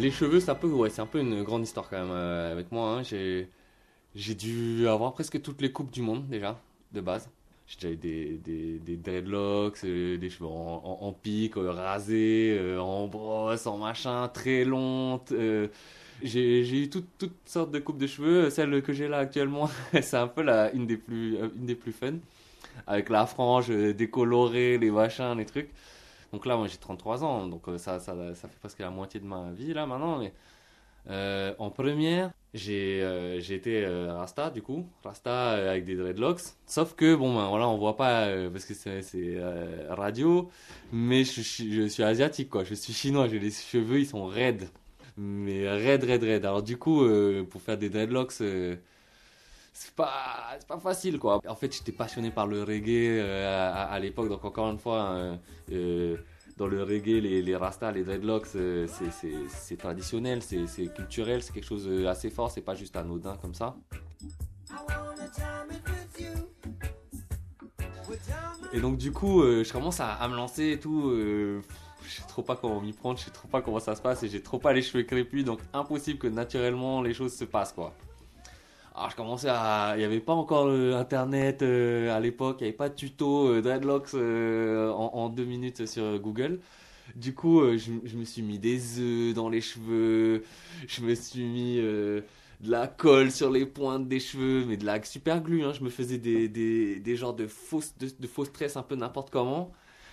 Les cheveux, c'est un peu, ouais, c'est un peu une grande histoire quand même euh, avec moi. hein. J'ai, dû avoir presque toutes les coupes du monde déjà, de base. J'ai déjà eu des, des, des dreadlocks, euh, des cheveux en, pique, euh, rasés, en brosse, en machin, très longs. euh, j'ai, eu toutes, sortes de coupes de cheveux. Celle que j'ai là actuellement, c'est un peu une, des plus, une des fun. Avec la frange décolorée, les machins, les trucs. Donc là, moi j'ai 33 ans, donc euh, ça, ça, ça fait presque la moitié de ma vie là maintenant. Mais euh, en première, j'ai euh, été euh, Rasta du coup, Rasta avec des dreadlocks. Sauf que bon, ben voilà, on voit pas parce que c'est radio, mais je, je suis asiatique quoi, je suis chinois, j'ai les cheveux, ils sont raides. Mais raides, raides, raides. Alors du coup, pour faire des dreadlocks. C'est pas pas facile quoi. En fait j'étais passionné par le reggae euh, à, l'époque. Donc encore une fois euh, euh, dans le reggae les, les rastas les dreadlocks euh, c'est- traditionnel c'est culturel c'est quelque chose d'assez fort c'est pas juste anodin comme ça. Et donc du coup je commence à, à me lancer et tout je sais trop pas comment m'y prendre je sais trop pas comment ça se passe et j'ai trop pas les cheveux crépus. Donc impossible que naturellement les choses se passent quoi alors je commençais à... Il n'y avait pas encore Internet euh, à l'époque, il n'y avait pas de tuto euh, dreadlocks euh, en, deux minutes sur Google. Du coup, je, me suis mis des œufs dans les cheveux, je me suis mis de la colle sur les pointes des cheveux, mais de la super glue. Hein. Je me faisais des, des, genres de fausses, de, de fausses tresses un peu n'importe comment.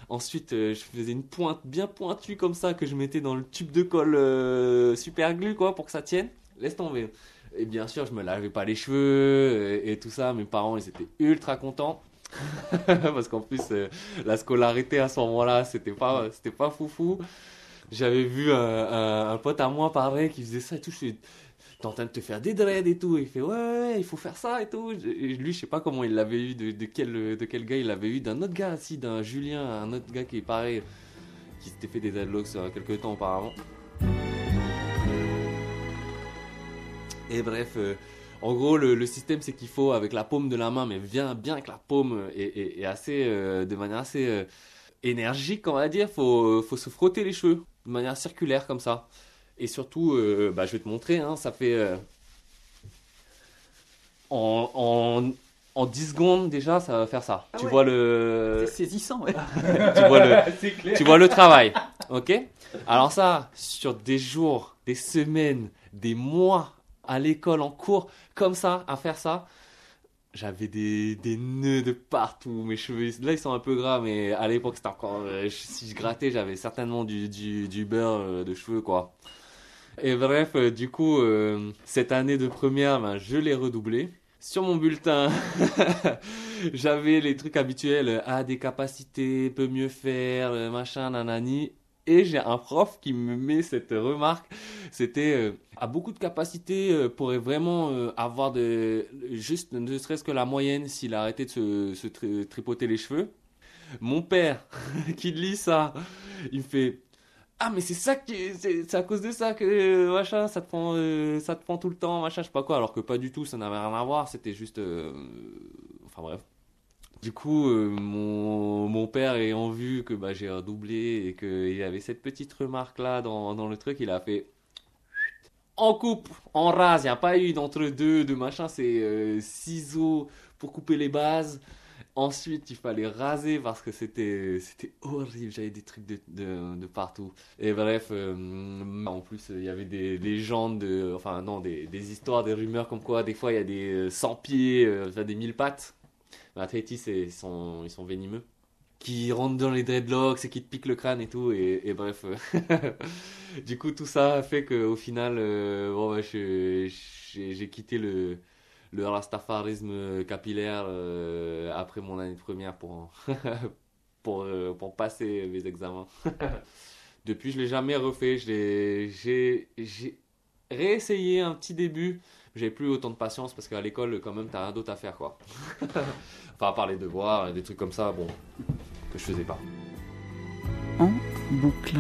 Ensuite, je faisais une pointe bien pointue comme ça que je mettais dans le tube de colle super glue quoi pour que ça tienne. Laisse tomber. Et bien sûr, je me lavais pas les cheveux et, tout ça. Mes parents, ils étaient ultra contents. Parce qu'en plus, euh, la scolarité à ce moment-là, c'était pas, c'était pas foufou. J'avais vu un, pote à moi, pareil, qui faisait ça et tout. Je t'es en train de te faire des dreads et tout. Il fait, ouais, ouais, il faut faire ça et tout. Lui, je sais pas comment il l'avait eu, de, quel, de quel gars il l'avait eu, d'un autre gars aussi, d'un Julien, un autre gars qui est pareil, qui s'était fait des dreadlocks quelques temps auparavant. Et bref, euh, en gros, le, le système, c'est qu'il faut, avec la paume de la main, mais bien, bien avec la paume et, et- et assez, euh, de manière assez euh, énergique, on va dire, faut, faut se frotter les cheveux de manière circulaire comme ça. Et surtout, euh, bah, je vais te montrer, hein, ça fait. euh, en, en, en 10 secondes déjà, ça va faire ça. Ah tu ouais. vois le. C'est saisissant, ouais. tu, vois le, tu vois le travail. Ok? Alors, ça, sur des jours, des semaines, des mois à l'école, en cours, comme ça, à faire ça, j'avais des, nœuds de partout. Mes cheveux, là, ils sont un peu gras, mais à l'époque, c'était encore. euh, si je grattais, j'avais certainement du, du, beurre euh, de cheveux, quoi. Et bref, euh, du coup, cette année de première, ben, je l'ai redoublé. Sur mon bulletin, j'avais les trucs habituels, ah, des capacités, peut mieux faire, machin, nanani. Et j'ai un prof qui me met cette remarque, c'était euh, a beaucoup de capacités, euh, pourrait vraiment euh, avoir de, juste ne serait-ce que la moyenne s'il arrêtait de se, se tri- tripoter les cheveux. Mon père, qui lit ça, il me fait ah mais c'est ça qui c'est à cause de ça que euh, machin ça te prend ça te prend tout le temps machin je sais pas quoi alors que pas du tout ça n'avait rien à voir c'était juste enfin bref du coup euh, mon, mon père ayant vu que bah, j'ai redoublé et qu'il avait cette petite remarque là dans, dans le truc il a fait en coupe en rase il n'y a pas eu d'entre-deux de machin c'est euh, ciseaux pour couper les bases Ensuite, il fallait raser parce que c'était c'était horrible. J'avais des trucs de, de, partout. Et bref, euh, en plus, il y avait des légendes, de, enfin non, des, des histoires, des rumeurs comme quoi des fois il y a des euh, 100 pieds, euh, des 1000 pattes. À Tahiti, ils sont, ils sont venimeux. Qui rentrent dans les dreadlocks et qui te piquent le crâne et tout. Et, bref, euh, du coup, tout ça a fait qu'au final, euh, bon, bah, j'ai quitté le le rastafarisme capillaire euh, après mon année de première pour, pour, pour passer mes examens. Depuis, je l'ai jamais refait. J'ai réessayé un petit début. J'avais plus autant de patience parce qu'à l'école, quand même, t'as rien d'autre à faire, quoi. enfin, à part les devoirs et des trucs comme ça, bon, que je faisais pas. En boucle.